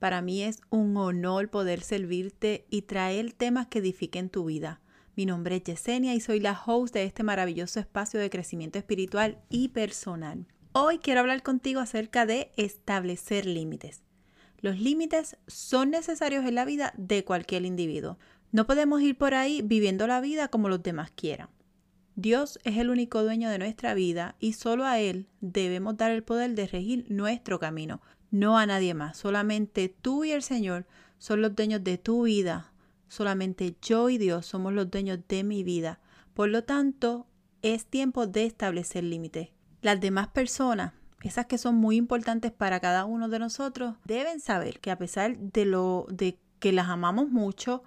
para mí es un honor poder servirte y traer temas que edifiquen tu vida. Mi nombre es Yesenia y soy la host de este maravilloso espacio de crecimiento espiritual y personal. Hoy quiero hablar contigo acerca de establecer límites. Los límites son necesarios en la vida de cualquier individuo. No podemos ir por ahí viviendo la vida como los demás quieran. Dios es el único dueño de nuestra vida y solo a Él debemos dar el poder de regir nuestro camino, no a nadie más. Solamente tú y el Señor son los dueños de tu vida. Solamente yo y Dios somos los dueños de mi vida. Por lo tanto, es tiempo de establecer límites. Las demás personas, esas que son muy importantes para cada uno de nosotros, deben saber que a pesar de lo de que las amamos mucho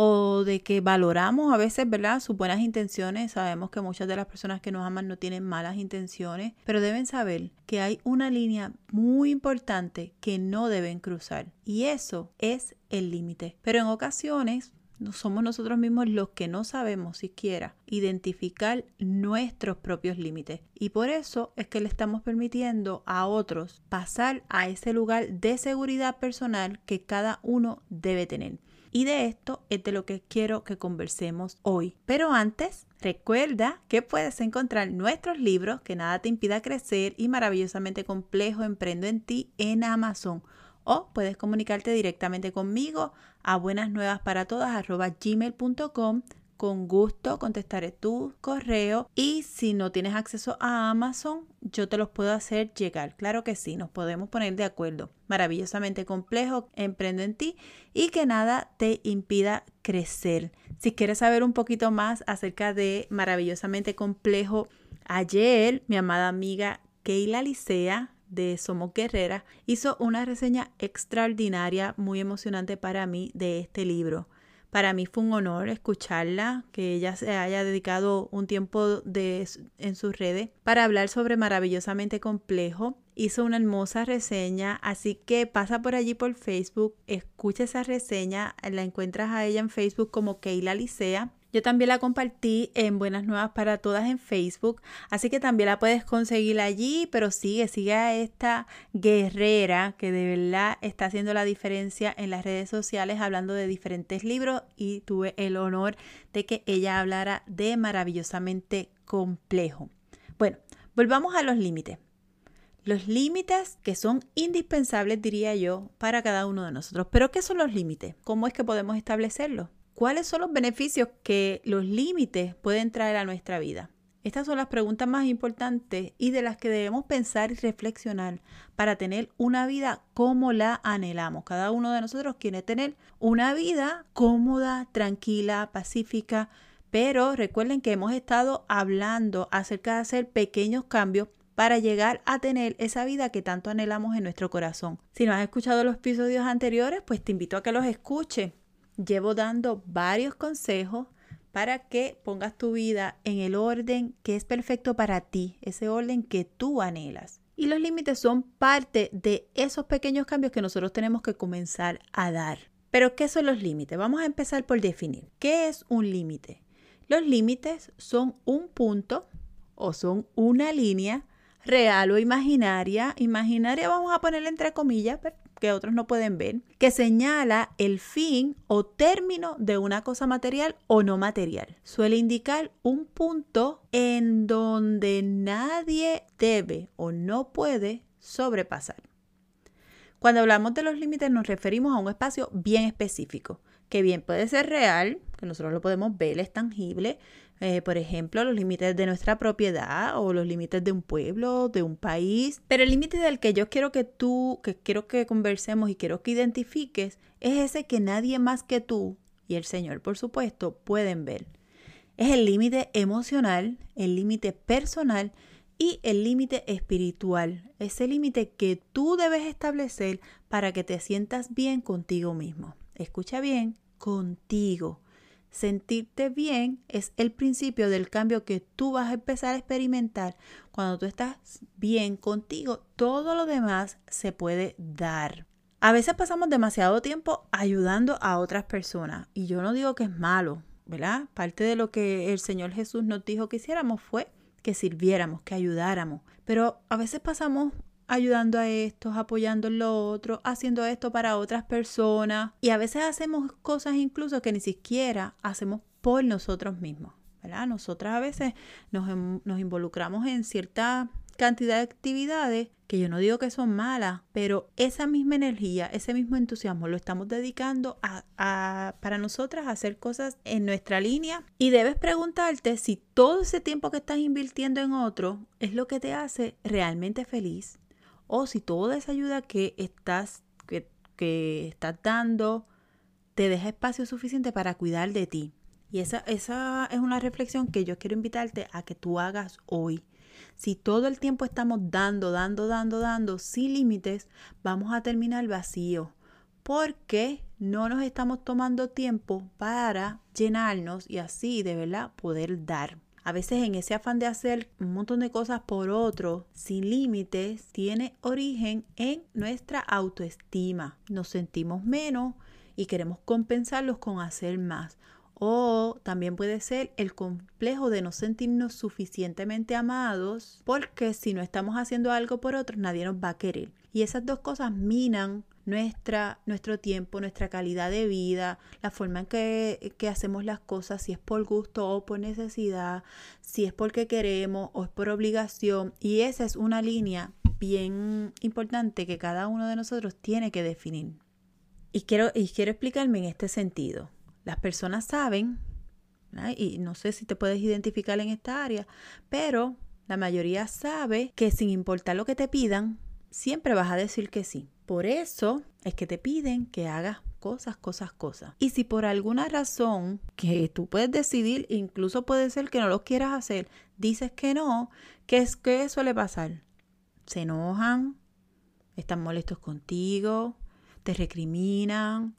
o de que valoramos a veces, ¿verdad? Sus buenas intenciones. Sabemos que muchas de las personas que nos aman no tienen malas intenciones, pero deben saber que hay una línea muy importante que no deben cruzar y eso es el límite. Pero en ocasiones somos nosotros mismos los que no sabemos siquiera identificar nuestros propios límites. Y por eso es que le estamos permitiendo a otros pasar a ese lugar de seguridad personal que cada uno debe tener. Y de esto es de lo que quiero que conversemos hoy. Pero antes, recuerda que puedes encontrar nuestros libros Que nada te impida crecer y maravillosamente complejo Emprendo en ti en Amazon. O puedes comunicarte directamente conmigo a buenas con gusto contestaré tu correo y si no tienes acceso a Amazon, yo te los puedo hacer llegar. Claro que sí, nos podemos poner de acuerdo. Maravillosamente complejo, emprende en ti y que nada te impida crecer. Si quieres saber un poquito más acerca de maravillosamente complejo, ayer mi amada amiga Keila Licea de Somos Guerrera hizo una reseña extraordinaria, muy emocionante para mí de este libro. Para mí fue un honor escucharla, que ella se haya dedicado un tiempo de, en sus redes para hablar sobre Maravillosamente Complejo. Hizo una hermosa reseña, así que pasa por allí por Facebook, escucha esa reseña, la encuentras a ella en Facebook como Keila Licea yo también la compartí en Buenas Nuevas para Todas en Facebook, así que también la puedes conseguir allí, pero sigue, sigue a esta guerrera que de verdad está haciendo la diferencia en las redes sociales hablando de diferentes libros y tuve el honor de que ella hablara de maravillosamente complejo. Bueno, volvamos a los límites. Los límites que son indispensables, diría yo, para cada uno de nosotros. Pero ¿qué son los límites? ¿Cómo es que podemos establecerlos? ¿Cuáles son los beneficios que los límites pueden traer a nuestra vida? Estas son las preguntas más importantes y de las que debemos pensar y reflexionar para tener una vida como la anhelamos. Cada uno de nosotros quiere tener una vida cómoda, tranquila, pacífica, pero recuerden que hemos estado hablando acerca de hacer pequeños cambios para llegar a tener esa vida que tanto anhelamos en nuestro corazón. Si no has escuchado los episodios anteriores, pues te invito a que los escuches llevo dando varios consejos para que pongas tu vida en el orden que es perfecto para ti, ese orden que tú anhelas. Y los límites son parte de esos pequeños cambios que nosotros tenemos que comenzar a dar. Pero, ¿qué son los límites? Vamos a empezar por definir. ¿Qué es un límite? Los límites son un punto o son una línea real o imaginaria. Imaginaria vamos a ponerle entre comillas, que otros no pueden ver, que señala el fin o término de una cosa material o no material. Suele indicar un punto en donde nadie debe o no puede sobrepasar. Cuando hablamos de los límites nos referimos a un espacio bien específico, que bien puede ser real, que nosotros lo podemos ver, es tangible, eh, por ejemplo, los límites de nuestra propiedad o los límites de un pueblo, de un país. Pero el límite del que yo quiero que tú, que quiero que conversemos y quiero que identifiques, es ese que nadie más que tú y el Señor, por supuesto, pueden ver. Es el límite emocional, el límite personal y el límite espiritual. Ese límite que tú debes establecer para que te sientas bien contigo mismo. Escucha bien, contigo Sentirte bien es el principio del cambio que tú vas a empezar a experimentar. Cuando tú estás bien contigo, todo lo demás se puede dar. A veces pasamos demasiado tiempo ayudando a otras personas y yo no digo que es malo, ¿verdad? Parte de lo que el Señor Jesús nos dijo que hiciéramos fue que sirviéramos, que ayudáramos. Pero a veces pasamos ayudando a estos, apoyando en lo otro, haciendo esto para otras personas. Y a veces hacemos cosas incluso que ni siquiera hacemos por nosotros mismos. ¿verdad? Nosotras a veces nos, em, involucramos en cierta cantidad de actividades que yo no digo que son malas, pero esa misma energía, ese mismo entusiasmo lo estamos dedicando a, a, para nosotras a hacer cosas en nuestra línea y debes preguntarte si todo ese tiempo que estás invirtiendo en otro es lo que te hace realmente feliz o si toda esa ayuda que estás, que, que estás dando te deja espacio suficiente para cuidar de ti. Y esa, esa es una reflexión que yo quiero invitarte a que tú hagas hoy. Si todo el tiempo estamos dando, dando, dando, dando, sin límites, vamos a terminar vacío. Porque no nos estamos tomando tiempo para llenarnos y así de verdad poder dar. A veces en ese afán de hacer un montón de cosas por otro, sin límites, tiene origen en nuestra autoestima. Nos sentimos menos y queremos compensarlos con hacer más. O también puede ser el complejo de no sentirnos suficientemente amados porque si no estamos haciendo algo por otros, nadie nos va a querer. Y esas dos cosas minan nuestra, nuestro tiempo, nuestra calidad de vida, la forma en que, hacemos las cosas, si es por gusto o por necesidad, si es porque queremos o es por obligación. Y esa es una línea bien importante que cada uno de nosotros tiene que definir. Y quiero, y quiero explicarme en este sentido. Las personas saben, y no sé si te puedes identificar en esta área, pero la mayoría sabe que sin importar lo que te pidan, siempre vas a decir que sí. Por eso es que te piden que hagas cosas, cosas, cosas. Y si por alguna razón que tú puedes decidir, incluso puede ser que no lo quieras hacer, dices que no, ¿qué es que suele pasar? Se enojan, están molestos contigo, te recriminan,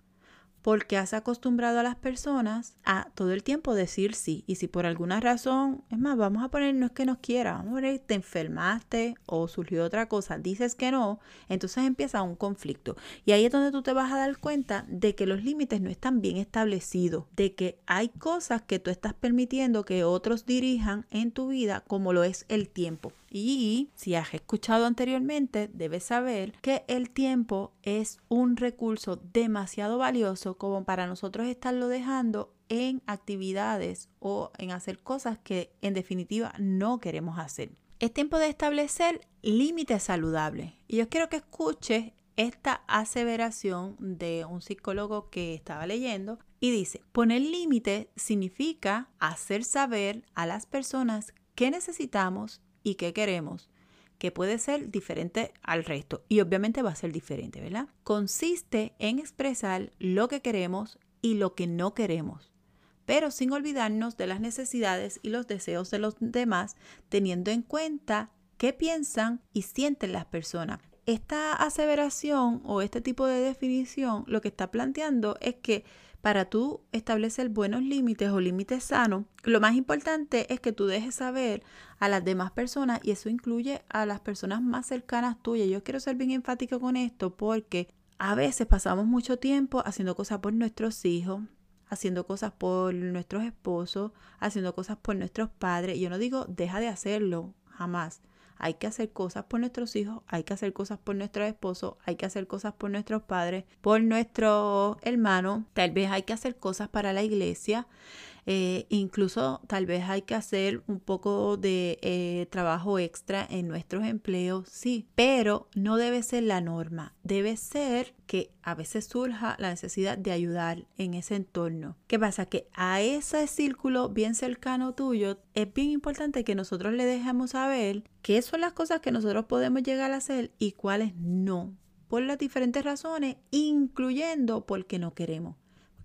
porque has acostumbrado a las personas a todo el tiempo decir sí. Y si por alguna razón, es más, vamos a poner no es que nos quiera, vamos a poner te enfermaste o surgió otra cosa, dices que no, entonces empieza un conflicto. Y ahí es donde tú te vas a dar cuenta de que los límites no están bien establecidos, de que hay cosas que tú estás permitiendo que otros dirijan en tu vida, como lo es el tiempo. Y si has escuchado anteriormente, debes saber que el tiempo es un recurso demasiado valioso como para nosotros estarlo dejando en actividades o en hacer cosas que en definitiva no queremos hacer. Es tiempo de establecer límites saludables. Y yo quiero que escuches esta aseveración de un psicólogo que estaba leyendo y dice, poner límites significa hacer saber a las personas qué necesitamos y qué queremos, que puede ser diferente al resto y obviamente va a ser diferente, ¿verdad? Consiste en expresar lo que queremos y lo que no queremos, pero sin olvidarnos de las necesidades y los deseos de los demás, teniendo en cuenta qué piensan y sienten las personas. Esta aseveración o este tipo de definición lo que está planteando es que para tú establecer buenos límites o límites sanos, lo más importante es que tú dejes saber a las demás personas y eso incluye a las personas más cercanas tuyas. Yo quiero ser bien enfático con esto porque a veces pasamos mucho tiempo haciendo cosas por nuestros hijos, haciendo cosas por nuestros esposos, haciendo cosas por nuestros padres. Yo no digo deja de hacerlo, jamás hay que hacer cosas por nuestros hijos, hay que hacer cosas por nuestro esposo, hay que hacer cosas por nuestros padres, por nuestros hermanos, tal vez hay que hacer cosas para la iglesia. Eh, incluso tal vez hay que hacer un poco de eh, trabajo extra en nuestros empleos, sí, pero no debe ser la norma. Debe ser que a veces surja la necesidad de ayudar en ese entorno. ¿Qué pasa? Que a ese círculo bien cercano tuyo es bien importante que nosotros le dejemos saber qué son las cosas que nosotros podemos llegar a hacer y cuáles no por las diferentes razones, incluyendo porque no queremos.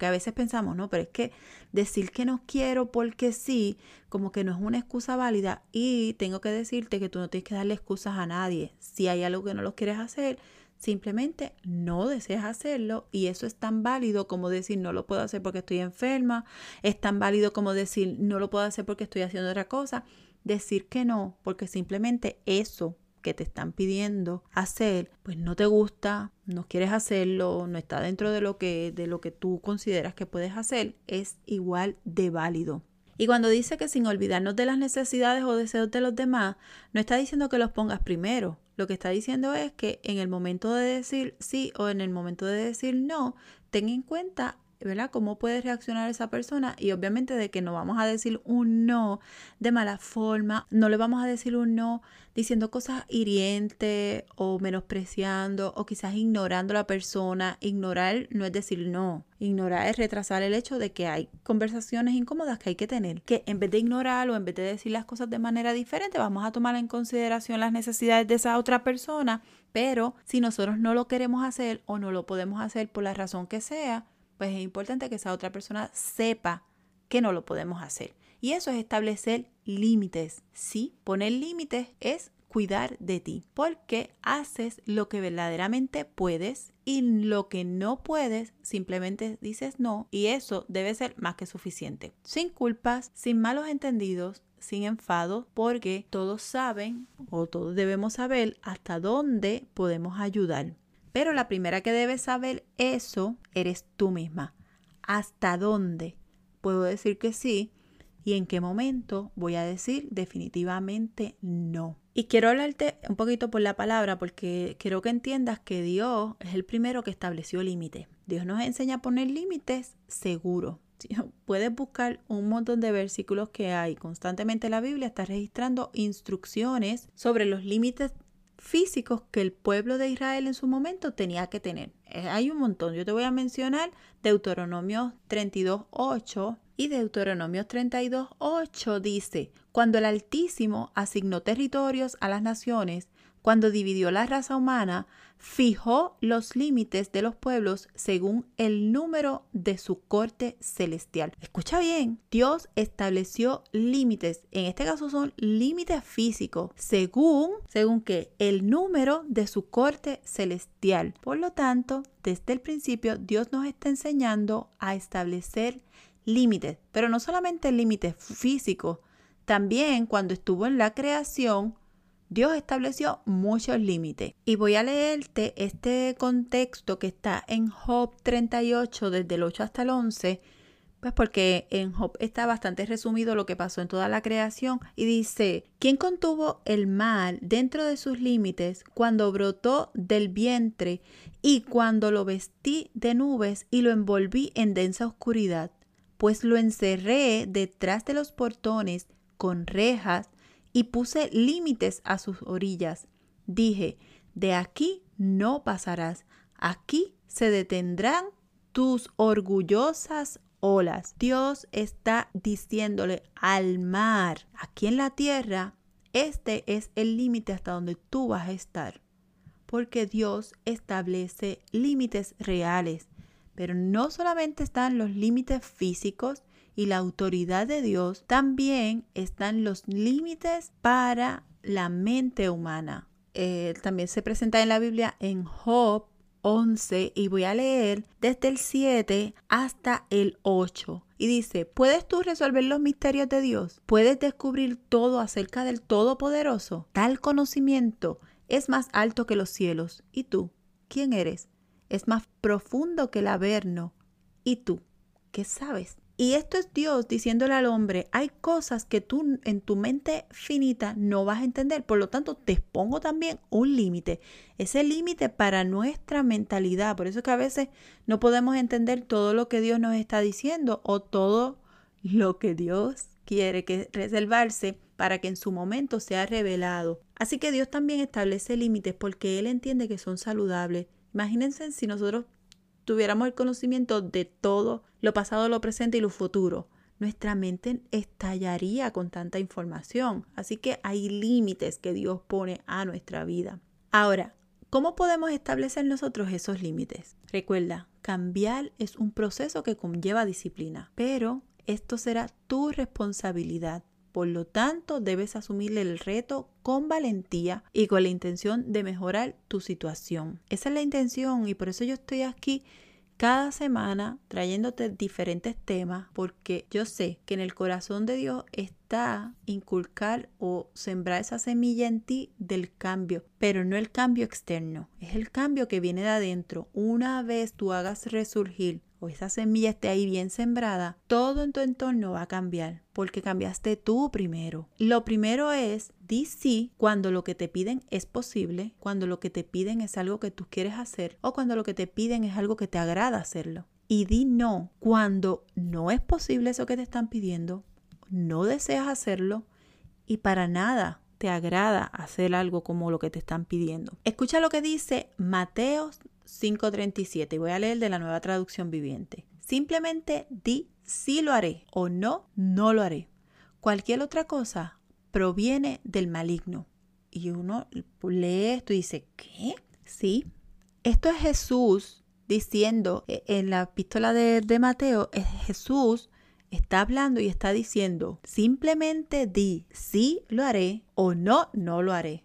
A veces pensamos, no, pero es que decir que no quiero porque sí, como que no es una excusa válida. Y tengo que decirte que tú no tienes que darle excusas a nadie. Si hay algo que no lo quieres hacer, simplemente no deseas hacerlo y eso es tan válido como decir no lo puedo hacer porque estoy enferma, es tan válido como decir no lo puedo hacer porque estoy haciendo otra cosa, decir que no porque simplemente eso que te están pidiendo hacer, pues no te gusta, no quieres hacerlo, no está dentro de lo que de lo que tú consideras que puedes hacer, es igual de válido. Y cuando dice que sin olvidarnos de las necesidades o deseos de los demás, no está diciendo que los pongas primero. Lo que está diciendo es que en el momento de decir sí o en el momento de decir no, ten en cuenta ¿verdad? ¿Cómo puede reaccionar esa persona? Y obviamente de que no vamos a decir un no de mala forma, no le vamos a decir un no diciendo cosas hirientes o menospreciando o quizás ignorando a la persona. Ignorar no es decir no. Ignorar es retrasar el hecho de que hay conversaciones incómodas que hay que tener. Que en vez de ignorar o en vez de decir las cosas de manera diferente, vamos a tomar en consideración las necesidades de esa otra persona. Pero si nosotros no lo queremos hacer o no lo podemos hacer por la razón que sea, pues es importante que esa otra persona sepa que no lo podemos hacer. Y eso es establecer límites. Sí, poner límites es cuidar de ti, porque haces lo que verdaderamente puedes y lo que no puedes simplemente dices no y eso debe ser más que suficiente. Sin culpas, sin malos entendidos, sin enfado, porque todos saben o todos debemos saber hasta dónde podemos ayudar. Pero la primera que debes saber eso eres tú misma. ¿Hasta dónde puedo decir que sí? ¿Y en qué momento voy a decir definitivamente no? Y quiero hablarte un poquito por la palabra porque quiero que entiendas que Dios es el primero que estableció límites. Dios nos enseña a poner límites seguros. Puedes buscar un montón de versículos que hay constantemente en la Biblia, está registrando instrucciones sobre los límites físicos que el pueblo de Israel en su momento tenía que tener. Eh, hay un montón. Yo te voy a mencionar Deuteronomio 32.8 y Deuteronomio 32.8 dice, cuando el Altísimo asignó territorios a las naciones, cuando dividió la raza humana, fijó los límites de los pueblos según el número de su corte celestial. Escucha bien, Dios estableció límites, en este caso son límites físicos, según, según que el número de su corte celestial. Por lo tanto, desde el principio Dios nos está enseñando a establecer límites, pero no solamente límites físicos, también cuando estuvo en la creación, Dios estableció muchos límites. Y voy a leerte este contexto que está en Job 38, desde el 8 hasta el 11, pues porque en Job está bastante resumido lo que pasó en toda la creación y dice, ¿quién contuvo el mal dentro de sus límites cuando brotó del vientre y cuando lo vestí de nubes y lo envolví en densa oscuridad? Pues lo encerré detrás de los portones con rejas y puse límites a sus orillas. Dije, de aquí no pasarás, aquí se detendrán tus orgullosas olas. Dios está diciéndole al mar, aquí en la tierra, este es el límite hasta donde tú vas a estar. Porque Dios establece límites reales. Pero no solamente están los límites físicos, y la autoridad de Dios, también están los límites para la mente humana. Eh, también se presenta en la Biblia en Job 11 y voy a leer desde el 7 hasta el 8. Y dice, ¿puedes tú resolver los misterios de Dios? ¿Puedes descubrir todo acerca del Todopoderoso? Tal conocimiento es más alto que los cielos. ¿Y tú? ¿Quién eres? Es más profundo que el Averno. ¿Y tú? ¿Qué sabes? Y esto es Dios diciéndole al hombre, hay cosas que tú en tu mente finita no vas a entender, por lo tanto te pongo también un límite, ese límite para nuestra mentalidad, por eso es que a veces no podemos entender todo lo que Dios nos está diciendo o todo lo que Dios quiere que reservarse para que en su momento sea revelado. Así que Dios también establece límites porque Él entiende que son saludables. Imagínense si nosotros tuviéramos el conocimiento de todo lo pasado, lo presente y lo futuro, nuestra mente estallaría con tanta información. Así que hay límites que Dios pone a nuestra vida. Ahora, ¿cómo podemos establecer nosotros esos límites? Recuerda, cambiar es un proceso que conlleva disciplina, pero esto será tu responsabilidad. Por lo tanto, debes asumir el reto con valentía y con la intención de mejorar tu situación. Esa es la intención y por eso yo estoy aquí cada semana trayéndote diferentes temas porque yo sé que en el corazón de Dios está inculcar o sembrar esa semilla en ti del cambio, pero no el cambio externo, es el cambio que viene de adentro. Una vez tú hagas resurgir o esa semilla esté ahí bien sembrada, todo en tu entorno va a cambiar porque cambiaste tú primero. Lo primero es, di sí cuando lo que te piden es posible, cuando lo que te piden es algo que tú quieres hacer o cuando lo que te piden es algo que te agrada hacerlo. Y di no cuando no es posible eso que te están pidiendo, no deseas hacerlo y para nada te agrada hacer algo como lo que te están pidiendo. Escucha lo que dice Mateo 5:37 y voy a leer de la nueva traducción viviente. Simplemente di sí lo haré o no, no lo haré. Cualquier otra cosa proviene del maligno. Y uno lee esto y dice, ¿qué? Sí. Esto es Jesús diciendo eh, en la epístola de, de Mateo, es Jesús está hablando y está diciendo, simplemente di sí lo haré o no, no lo haré.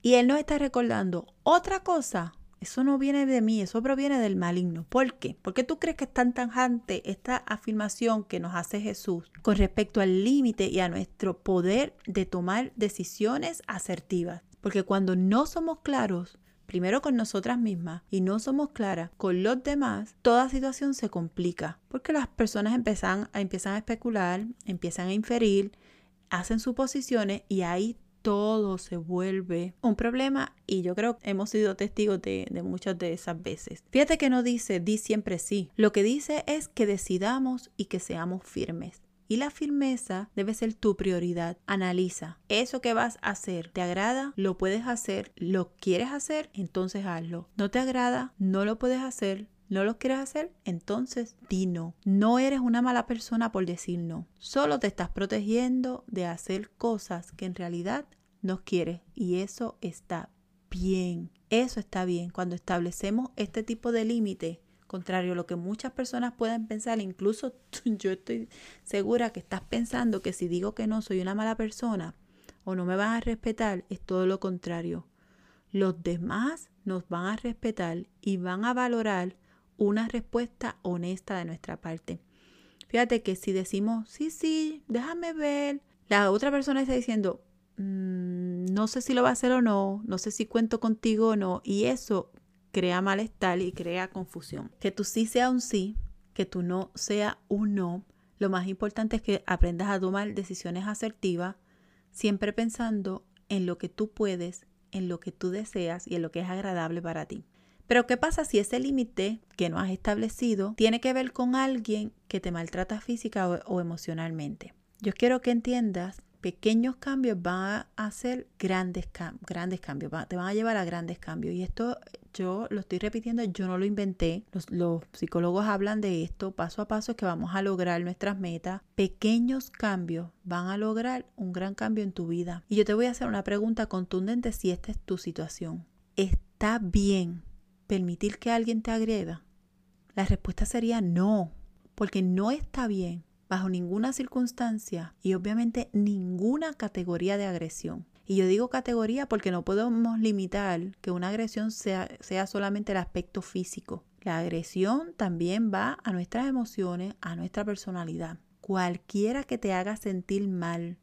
Y él nos está recordando otra cosa eso no viene de mí, eso proviene del maligno. ¿Por qué? ¿Por qué tú crees que es tan tanjante esta afirmación que nos hace Jesús con respecto al límite y a nuestro poder de tomar decisiones asertivas? Porque cuando no somos claros, primero con nosotras mismas y no somos claras con los demás, toda situación se complica. Porque las personas empiezan, empiezan a especular, empiezan a inferir, hacen suposiciones y ahí todo se vuelve un problema y yo creo que hemos sido testigos de, muchas de esas veces. Fíjate que no dice di siempre sí, lo que dice es que decidamos y que seamos firmes. Y la firmeza debe ser tu prioridad. Analiza. Eso que vas a hacer, ¿te agrada? ¿Lo puedes hacer? ¿Lo quieres hacer? Entonces hazlo. ¿No te agrada? ¿No lo puedes hacer? No lo quieres hacer, entonces di no. No eres una mala persona por decir no. Solo te estás protegiendo de hacer cosas que en realidad no quieres y eso está bien. Eso está bien. Cuando establecemos este tipo de límite, contrario a lo que muchas personas pueden pensar, incluso yo estoy segura que estás pensando que si digo que no soy una mala persona o no me van a respetar, es todo lo contrario. Los demás nos van a respetar y van a valorar una respuesta honesta de nuestra parte. Fíjate que si decimos, sí, sí, déjame ver, la otra persona está diciendo, mm, no sé si lo va a hacer o no, no sé si cuento contigo o no, y eso crea malestar y crea confusión. Que tu sí sea un sí, que tu no sea un no. Lo más importante es que aprendas a tomar decisiones asertivas, siempre pensando en lo que tú puedes, en lo que tú deseas y en lo que es agradable para ti. Pero ¿qué pasa si ese límite que no has establecido tiene que ver con alguien que te maltrata física o, emocionalmente? Yo quiero que entiendas pequeños cambios van a hacer grandes, grandes cambios, te van a llevar a grandes cambios. Y esto yo lo estoy repitiendo, yo no lo inventé. Los, los, psicólogos hablan de esto paso a paso, que vamos a lograr nuestras metas. Pequeños cambios van a lograr un gran cambio en tu vida. Y yo te voy a hacer una pregunta contundente si esta es tu situación. ¿Está bien permitir que alguien te agreda? La respuesta sería no, porque no está bien bajo ninguna circunstancia y obviamente ninguna categoría de agresión. Y yo digo categoría porque no podemos limitar que una agresión sea, sea solamente el aspecto físico. La agresión también va a nuestras emociones, a nuestra personalidad. Cualquiera que te haga sentir mal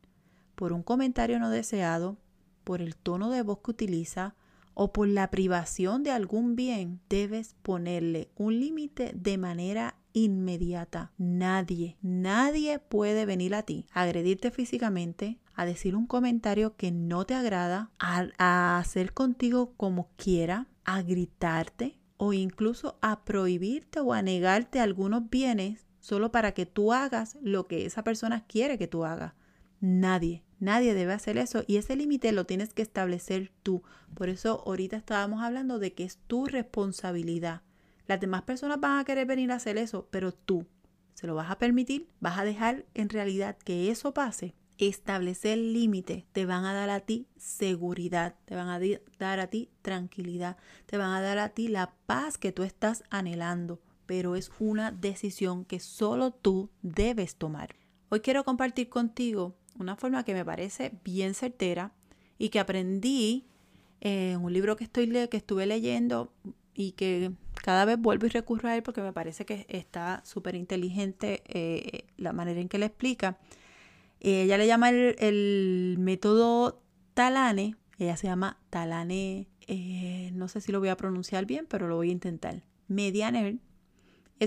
por un comentario no deseado, por el tono de voz que utiliza, o por la privación de algún bien, debes ponerle un límite de manera inmediata. Nadie, nadie puede venir a ti a agredirte físicamente, a decir un comentario que no te agrada, a, hacer contigo como quiera, a gritarte o incluso a prohibirte o a negarte algunos bienes solo para que tú hagas lo que esa persona quiere que tú hagas. Nadie, nadie debe hacer eso y ese límite lo tienes que establecer tú. Por eso ahorita estábamos hablando de que es tu responsabilidad. Las demás personas van a querer venir a hacer eso, pero tú se lo vas a permitir, vas a dejar en realidad que eso pase. Establecer límite te van a dar a ti seguridad, te van a dar a ti tranquilidad, te van a dar a ti la paz que tú estás anhelando, pero es una decisión que solo tú debes tomar. Hoy quiero compartir contigo una forma que me parece bien certera y que aprendí en un libro que, estoy que estuve leyendo y que cada vez vuelvo y recurro a él porque me parece que está súper inteligente eh, la manera en que le explica. ella le llama el, método Talane, ella se llama Talane, eh, no sé si lo voy a pronunciar bien, pero lo voy a intentar. Medianer.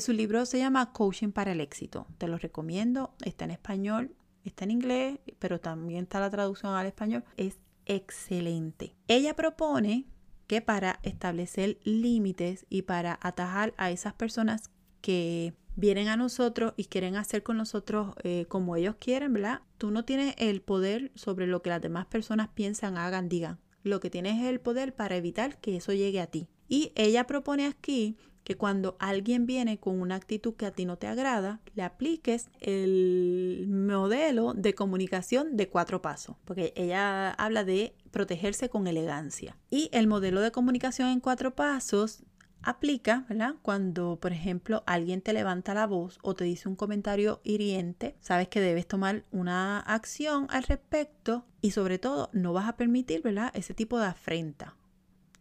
Su libro se llama Coaching para el éxito. Te lo recomiendo. Está en español, está en inglés, pero también está la traducción al español. Es excelente. Ella propone que para establecer límites y para atajar a esas personas que vienen a nosotros y quieren hacer con nosotros eh, como ellos quieren, ¿verdad? Tú no tienes el poder sobre lo que las demás personas piensan, hagan, digan. Lo que tienes es el poder para evitar que eso llegue a ti. Y ella propone aquí que cuando alguien viene con una actitud que a ti no te agrada, le apliques el modelo de comunicación de cuatro pasos, porque ella habla de protegerse con elegancia. Y el modelo de comunicación en cuatro pasos aplica, ¿verdad? Cuando, por ejemplo, alguien te levanta la voz o te dice un comentario hiriente, sabes que debes tomar una acción al respecto y sobre todo no vas a permitir, ¿verdad? Ese tipo de afrenta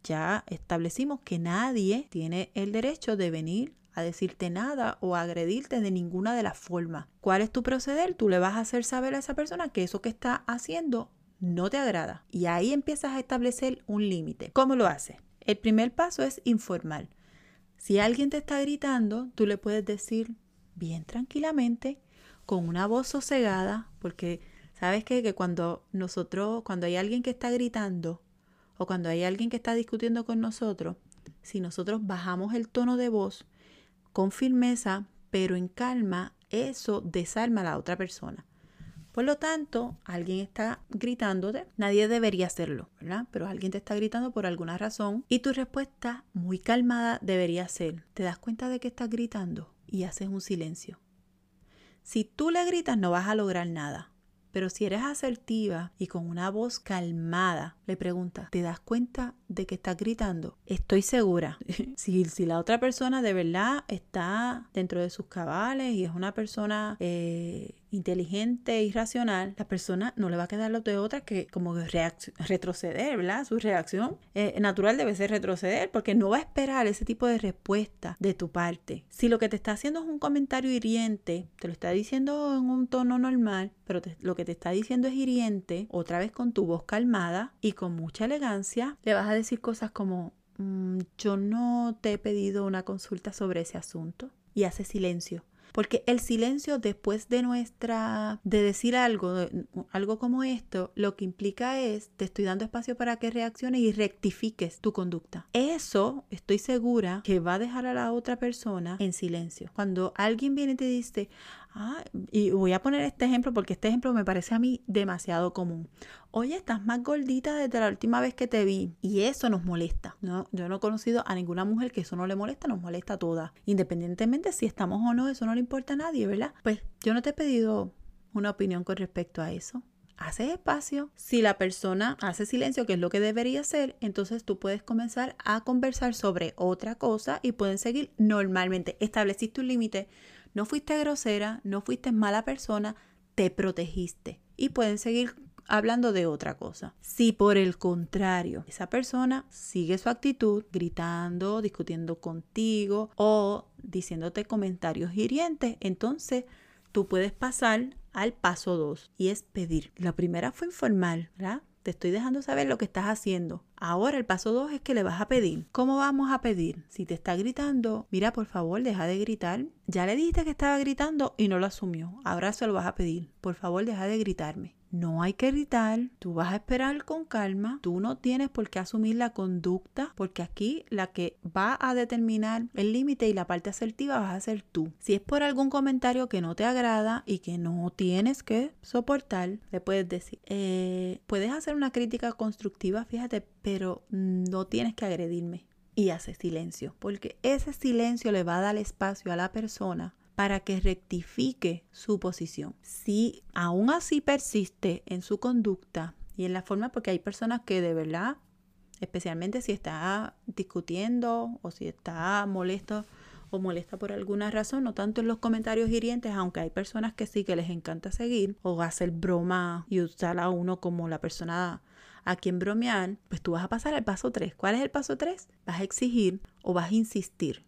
ya establecimos que nadie tiene el derecho de venir a decirte nada o a agredirte de ninguna de las formas. ¿Cuál es tu proceder? Tú le vas a hacer saber a esa persona que eso que está haciendo no te agrada. Y ahí empiezas a establecer un límite. ¿Cómo lo haces? El primer paso es informal. Si alguien te está gritando, tú le puedes decir bien tranquilamente, con una voz sosegada, porque sabes que cuando nosotros, cuando hay alguien que está gritando, o cuando hay alguien que está discutiendo con nosotros, si nosotros bajamos el tono de voz con firmeza, pero en calma, eso desarma a la otra persona. Por lo tanto, alguien está gritándote, nadie debería hacerlo, ¿verdad? Pero alguien te está gritando por alguna razón y tu respuesta muy calmada debería ser, te das cuenta de que estás gritando y haces un silencio. Si tú le gritas no vas a lograr nada. Pero si eres asertiva y con una voz calmada, le preguntas, ¿te das cuenta de que estás gritando? Estoy segura. si, si la otra persona de verdad está dentro de sus cabales y es una persona eh, inteligente y racional, la persona no le va a quedar lo de otra que como retroceder, ¿verdad? Su reacción eh, natural debe ser retroceder porque no va a esperar ese tipo de respuesta de tu parte. Si lo que te está haciendo es un comentario hiriente, te lo está diciendo en un tono normal, pero lo que te está diciendo es hiriente, otra vez con tu voz calmada y con mucha elegancia, le vas a decir cosas como, mm, yo no te he pedido una consulta sobre ese asunto y hace silencio porque el silencio después de nuestra, de decir algo, algo como esto, lo que implica es, te estoy dando espacio para que reacciones y rectifiques tu conducta. Eso estoy segura que va a dejar a la otra persona en silencio. Cuando alguien viene y te dice, Ah, y voy a poner este ejemplo porque este ejemplo me parece a mí demasiado común. Oye, estás más gordita desde la última vez que te vi. Y eso nos molesta. No, yo no he conocido a ninguna mujer que eso no le molesta, nos molesta a todas. Independientemente si estamos o no, eso no le importa a nadie, ¿verdad? Pues yo no te he pedido una opinión con respecto a eso. Haces espacio. Si la persona hace silencio, que es lo que debería hacer, entonces tú puedes comenzar a conversar sobre otra cosa y pueden seguir normalmente. Estableciste un límite no fuiste grosera, no fuiste mala persona, te protegiste. Y pueden seguir hablando de otra cosa. Si por el contrario, esa persona sigue su actitud, gritando, discutiendo contigo o diciéndote comentarios hirientes, entonces tú puedes pasar al paso 2 y es pedir. La primera fue informal, ¿verdad? Te estoy dejando saber lo que estás haciendo. Ahora el paso 2 es que le vas a pedir. ¿Cómo vamos a pedir? Si te está gritando, mira, por favor, deja de gritar. Ya le dijiste que estaba gritando y no lo asumió. Ahora se lo vas a pedir. Por favor, deja de gritarme. No hay que gritar, tú vas a esperar con calma, tú no tienes por qué asumir la conducta, porque aquí la que va a determinar el límite y la parte asertiva vas a ser tú. Si es por algún comentario que no te agrada y que no tienes que soportar, le puedes decir, eh, puedes hacer una crítica constructiva, fíjate, pero no tienes que agredirme. Y hace silencio, porque ese silencio le va a dar espacio a la persona para que rectifique su posición. Si aún así persiste en su conducta y en la forma, porque hay personas que de verdad, especialmente si está discutiendo o si está molesto o molesta por alguna razón, no tanto en los comentarios hirientes, aunque hay personas que sí que les encanta seguir o hacer broma y usar a uno como la persona a quien bromear, pues tú vas a pasar al paso 3. ¿Cuál es el paso 3? Vas a exigir o vas a insistir.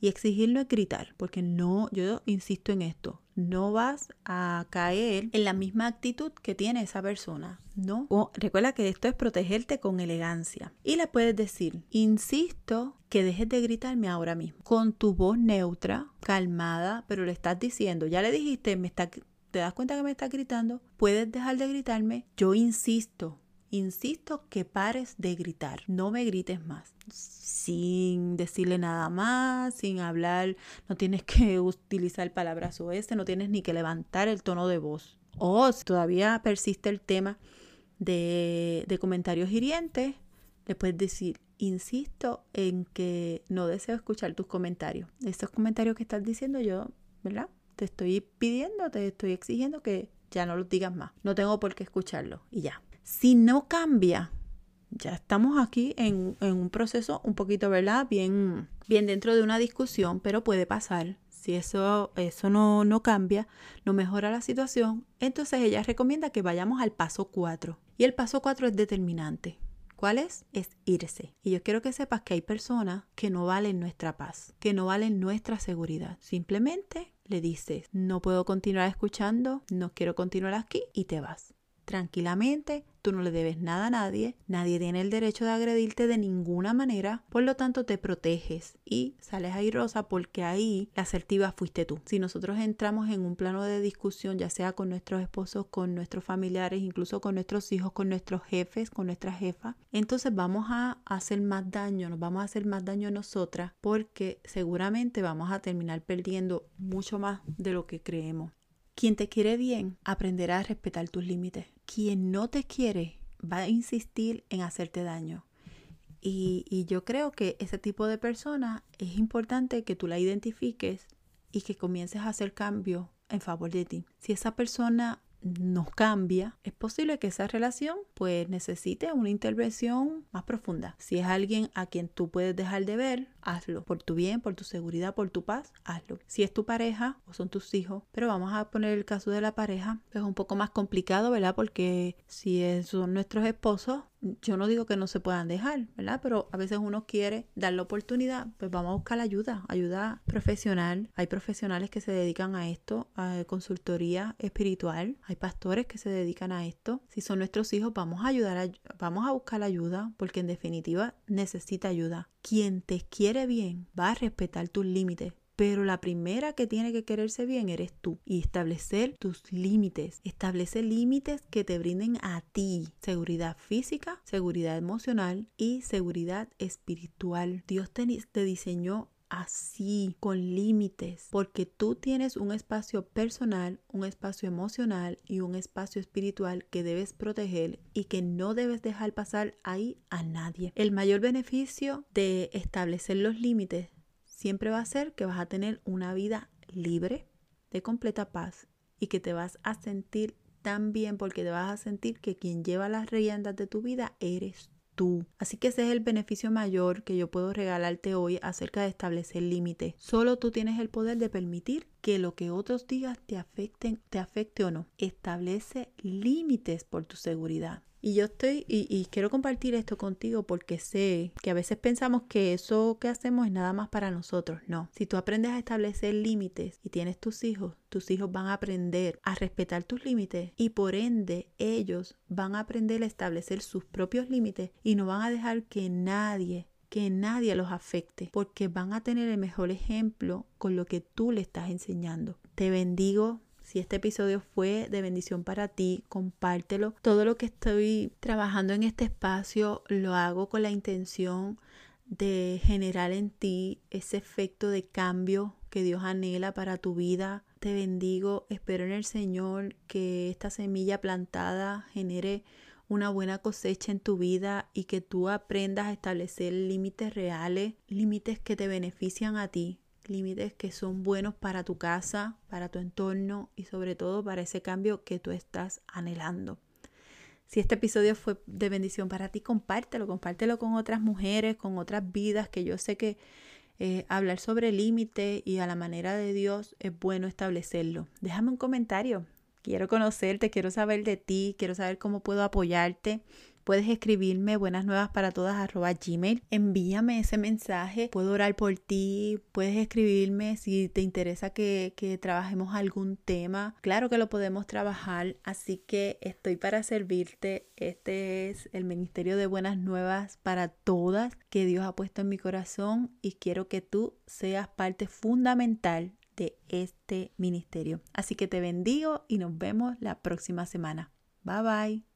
Y exigir no es gritar, porque no, yo insisto en esto, no vas a caer en la misma actitud que tiene esa persona, ¿no? recuerda que esto es protegerte con elegancia. Y le puedes decir, insisto que dejes de gritarme ahora mismo, con tu voz neutra, calmada, pero le estás diciendo, ya le dijiste, me está, te das cuenta que me está gritando, puedes dejar de gritarme, yo insisto, Insisto que pares de gritar, no me grites más. Sin decirle nada más, sin hablar, no tienes que utilizar palabras ese, no tienes ni que levantar el tono de voz. O si todavía persiste el tema de, de comentarios hirientes, le puedes decir, insisto en que no deseo escuchar tus comentarios. Estos comentarios que estás diciendo yo, ¿verdad? Te estoy pidiendo, te estoy exigiendo que ya no los digas más. No tengo por qué escucharlo y ya. Si no cambia, ya estamos aquí en, un proceso un poquito, ¿verdad? Bien, bien dentro de una discusión, pero puede pasar. Si eso, eso no, no cambia, no mejora la situación, entonces ella recomienda que vayamos al paso 4. Y el paso 4 es determinante. ¿Cuál es? Es irse. Y yo quiero que sepas que hay personas que no valen nuestra paz, que no valen nuestra seguridad. Simplemente le dices, no puedo continuar escuchando, no quiero continuar aquí y te vas tranquilamente, tú no le debes nada a nadie, nadie tiene el derecho de agredirte de ninguna manera, por lo tanto te proteges y sales airosa porque ahí la asertiva fuiste tú. Si nosotros entramos en un plano de discusión, ya sea con nuestros esposos, con nuestros familiares, incluso con nuestros hijos, con nuestros jefes, con nuestra jefa, entonces vamos a hacer más daño, nos vamos a hacer más daño a nosotras porque seguramente vamos a terminar perdiendo mucho más de lo que creemos. Quien te quiere bien aprenderá a respetar tus límites. Quien no te quiere va a insistir en hacerte daño. Y, yo creo que ese tipo de persona es importante que tú la identifiques y que comiences a hacer cambios en favor de ti. Si esa persona nos cambia, es posible que esa relación pues necesite una intervención más profunda. Si es alguien a quien tú puedes dejar de ver, hazlo. Por tu bien, por tu seguridad, por tu paz, hazlo. Si es tu pareja o son tus hijos, pero vamos a poner el caso de la pareja, es un poco más complicado, ¿verdad? Porque si son nuestros esposos, yo no digo que no se puedan dejar, ¿verdad? Pero a veces uno quiere dar la oportunidad, pues vamos a buscar ayuda, ayuda profesional. Hay profesionales que se dedican a esto, a consultoría espiritual. Hay pastores que se dedican a esto. Si son nuestros hijos, vamos a ayudar, vamos a buscar ayuda, porque en definitiva necesita ayuda. Quien te quiere bien va a respetar tus límites, pero la primera que tiene que quererse bien eres tú y establecer tus límites. Establece límites que te brinden a ti seguridad física, seguridad emocional y seguridad espiritual. Dios te, diseñó así, con límites, porque tú tienes un espacio personal, un espacio emocional y un espacio espiritual que debes proteger y que no debes dejar pasar ahí a nadie. El mayor beneficio de establecer los límites siempre va a ser que vas a tener una vida libre, de completa paz y que te vas a sentir tan bien porque te vas a sentir que quien lleva las riendas de tu vida eres tú. Así que ese es el beneficio mayor que yo puedo regalarte hoy acerca de establecer límites. Solo tú tienes el poder de permitir que lo que otros digan te afecten, te afecte o no. Establece límites por tu seguridad. Y yo estoy, y, quiero compartir esto contigo porque sé que a veces pensamos que eso que hacemos es nada más para nosotros. No, si tú aprendes a establecer límites y tienes tus hijos, tus hijos van a aprender a respetar tus límites y por ende ellos van a aprender a establecer sus propios límites y no van a dejar que nadie que nadie los afecte, porque van a tener el mejor ejemplo con lo que tú le estás enseñando. Te bendigo, si este episodio fue de bendición para ti, compártelo. Todo lo que estoy trabajando en este espacio lo hago con la intención de generar en ti ese efecto de cambio que Dios anhela para tu vida. Te bendigo, espero en el Señor que esta semilla plantada genere una buena cosecha en tu vida y que tú aprendas a establecer límites reales, límites que te benefician a ti, límites que son buenos para tu casa, para tu entorno y sobre todo para ese cambio que tú estás anhelando. Si este episodio fue de bendición para ti, compártelo, compártelo con otras mujeres, con otras vidas que yo sé que eh, hablar sobre límites y a la manera de Dios es bueno establecerlo. Déjame un comentario. Quiero conocerte, quiero saber de ti, quiero saber cómo puedo apoyarte. Puedes escribirme buenas nuevas para todas arroba gmail. Envíame ese mensaje. Puedo orar por ti. Puedes escribirme si te interesa que, que trabajemos algún tema. Claro que lo podemos trabajar. Así que estoy para servirte. Este es el Ministerio de Buenas Nuevas para todas que Dios ha puesto en mi corazón y quiero que tú seas parte fundamental de este ministerio. Así que te bendigo y nos vemos la próxima semana. Bye bye.